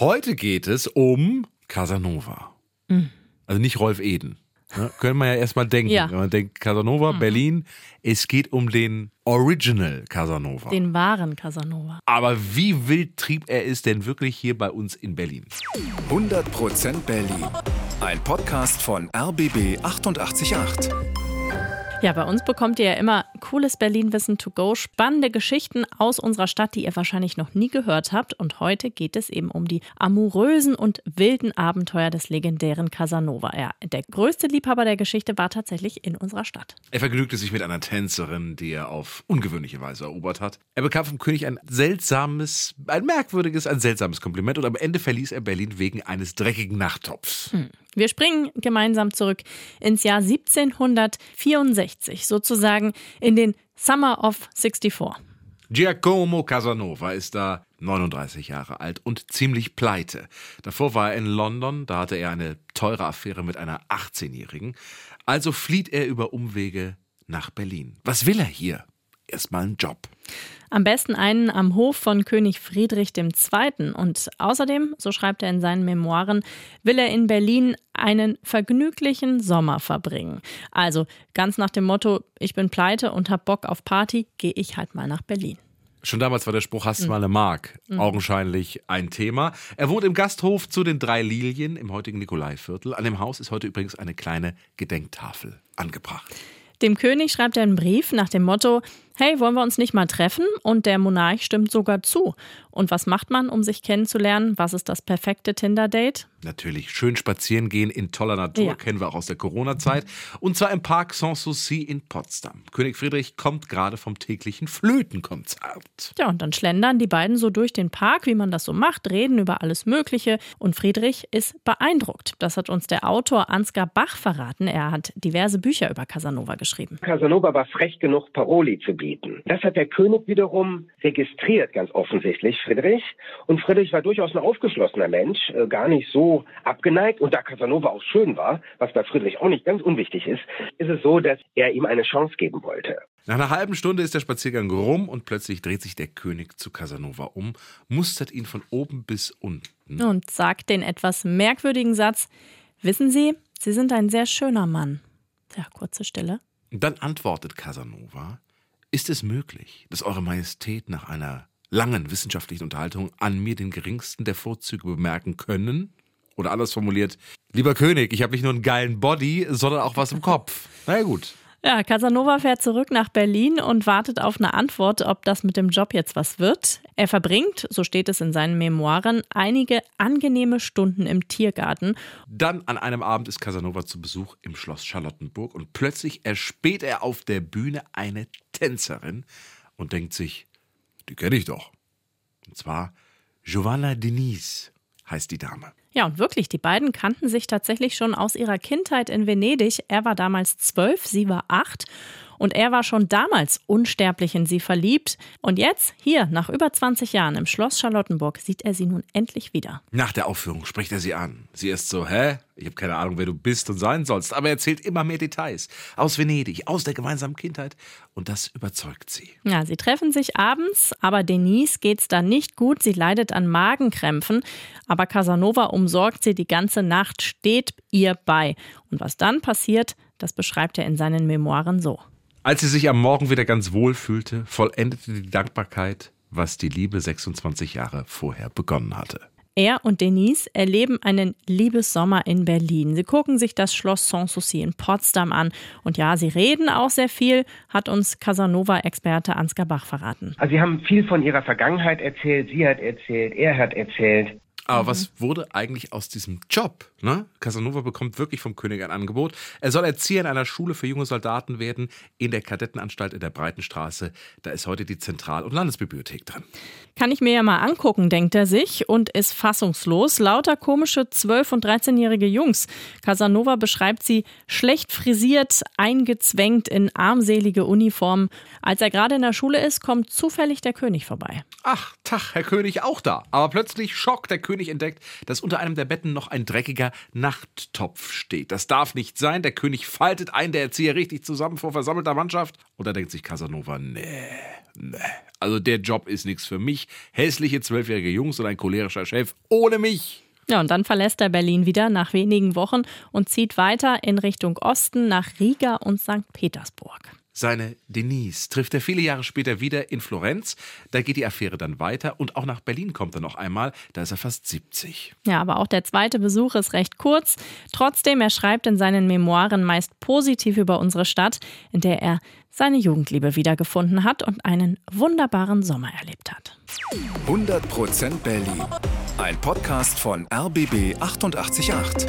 Heute geht es um Casanova. Mhm. Also nicht Rolf Eden. Ne? Können wir ja erstmal denken. Ja. Wenn man denkt, Casanova, Berlin, es geht um den Original Casanova. Den wahren Casanova. Aber wie wild trieb er es denn wirklich hier bei uns in Berlin? 100% Berlin. Ein Podcast von RBB 888. Ja, bei uns bekommt ihr ja immer cooles Berlin-Wissen to go, spannende Geschichten aus unserer Stadt, die ihr wahrscheinlich noch nie gehört habt. Und heute geht es eben um die amourösen und wilden Abenteuer des legendären Casanova. Ja, der größte Liebhaber der Geschichte war tatsächlich in unserer Stadt. Er vergnügte sich mit einer Tänzerin, die er auf ungewöhnliche Weise erobert hat. Er bekam vom König ein seltsames, ein merkwürdiges, ein seltsames Kompliment und am Ende verließ er Berlin wegen eines dreckigen Nachttopfs. Wir springen gemeinsam zurück ins Jahr 1764, sozusagen in den Summer of 64. Giacomo Casanova ist da 39 Jahre alt und ziemlich pleite. Davor war er in London, da hatte er eine teure Affäre mit einer 18-Jährigen. Also flieht er über Umwege nach Berlin. Was will er hier? Erstmal einen Job. Am besten einen am Hof von König Friedrich II. Und außerdem, so schreibt er in seinen Memoiren, will er in Berlin einen vergnüglichen Sommer verbringen. Also ganz nach dem Motto, ich bin pleite und hab Bock auf Party, gehe ich halt mal nach Berlin. Schon damals war der Spruch, hast du mal eine Mark, augenscheinlich ein Thema. Er wohnt im Gasthof zu den drei Lilien im heutigen Nikolaiviertel. An dem Haus ist heute übrigens eine kleine Gedenktafel angebracht. Dem König schreibt er einen Brief nach dem Motto, hey, wollen wir uns nicht mal treffen? Und der Monarch stimmt sogar zu. Und was macht man, um sich kennenzulernen? Was ist das perfekte Tinder-Date? Natürlich schön spazieren gehen in toller Natur, Ja. kennen wir auch aus der Corona-Zeit. Und zwar im Park Sanssouci in Potsdam. König Friedrich kommt gerade vom täglichen Flötenkonzert. Ja, und dann schlendern die beiden so durch den Park, wie man das so macht, reden über alles Mögliche. Und Friedrich ist beeindruckt. Das hat uns der Autor Ansgar Bach verraten. Er hat diverse Bücher über Casanova geschrieben. Casanova war frech genug, Paroli zu bieten. Das hat der König wiederum registriert, ganz offensichtlich, Friedrich. Und Friedrich war durchaus ein aufgeschlossener Mensch, äh, gar nicht so abgeneigt. Und da Casanova auch schön war, was bei Friedrich auch nicht ganz unwichtig ist, ist es so, dass er ihm eine Chance geben wollte. Nach einer halben Stunde ist der Spaziergang rum und plötzlich dreht sich der König zu Casanova um, mustert ihn von oben bis unten. Und sagt den etwas merkwürdigen Satz: Wissen Sie, Sie sind ein sehr schöner Mann. Ja, kurze Stille. Dann antwortet Casanova, ist es möglich, dass Eure Majestät nach einer langen wissenschaftlichen Unterhaltung an mir den geringsten der Vorzüge bemerken können? Oder anders formuliert, lieber König, ich habe nicht nur einen geilen Body, sondern auch was im Kopf. Na ja, gut. Ja, Casanova fährt zurück nach Berlin und wartet auf eine Antwort, ob das mit dem Job jetzt was wird. Er verbringt, so steht es in seinen Memoiren, einige angenehme Stunden im Tiergarten. Dann an einem Abend ist Casanova zu Besuch im Schloss Charlottenburg und plötzlich erspäht er auf der Bühne eine Tänzerin und denkt sich, die kenne ich doch. Und zwar Giovanna Denise heißt die Dame. Ja, und wirklich, die beiden kannten sich tatsächlich schon aus ihrer Kindheit in Venedig. Er war damals zwölf, sie war acht. Und er war schon damals unsterblich in sie verliebt. Und jetzt, hier, nach über 20 Jahren im Schloss Charlottenburg, sieht er sie nun endlich wieder. Nach der Aufführung spricht er sie an. Sie ist so, hä? Ich habe keine Ahnung, wer du bist und sein sollst, aber er erzählt immer mehr Details. Aus Venedig, aus der gemeinsamen Kindheit. Und das überzeugt sie. Ja, sie treffen sich abends, aber Denise geht's da nicht gut. Sie leidet an Magenkrämpfen. Aber Casanova umsorgt sie die ganze Nacht, steht ihr bei. Und was dann passiert, das beschreibt er in seinen Memoiren so. Als sie sich am Morgen wieder ganz wohl fühlte, vollendete die Dankbarkeit, was die Liebe 26 Jahre vorher begonnen hatte. Er und Denise erleben einen Liebessommer in Berlin. Sie gucken sich das Schloss Sanssouci in Potsdam an. Und ja, sie reden auch sehr viel, hat uns Casanova-Experte Ansgar Bach verraten. Also sie haben viel von ihrer Vergangenheit erzählt, sie hat erzählt, er hat erzählt. Aber was wurde eigentlich aus diesem Job? Ne? Casanova bekommt wirklich vom König ein Angebot. Er soll Erzieher in einer Schule für junge Soldaten werden, in der Kadettenanstalt in der Breitenstraße. Da ist heute die Zentral- und Landesbibliothek drin. Kann ich mir ja mal angucken, denkt er sich und ist fassungslos. Lauter komische 12- und 13-jährige Jungs. Casanova beschreibt sie schlecht frisiert, eingezwängt in armselige Uniformen. Als er gerade in der Schule ist, kommt zufällig der König vorbei. Ach, Tag, Herr König auch da. Aber plötzlich Schock, der König König entdeckt, dass unter einem der Betten noch ein dreckiger Nachttopf steht. Das darf nicht sein. Der König faltet ein, der Erzieher richtig zusammen vor versammelter Mannschaft. Und da denkt sich Casanova, nee, nee. Also der Job ist nichts für mich. Hässliche zwölfjährige Jungs und ein cholerischer Chef ohne mich. Ja, und dann verlässt er Berlin wieder nach wenigen Wochen und zieht weiter in Richtung Osten nach Riga und St. Petersburg. Seine Denise trifft er viele Jahre später wieder in Florenz. Da geht die Affäre dann weiter und auch nach Berlin kommt er noch einmal. Da ist er fast 70. Ja, aber auch der zweite Besuch ist recht kurz. Trotzdem, er schreibt in seinen Memoiren meist positiv über unsere Stadt, in der er seine Jugendliebe wiedergefunden hat und einen wunderbaren Sommer erlebt hat. 100% Berlin. Ein Podcast von RBB 888.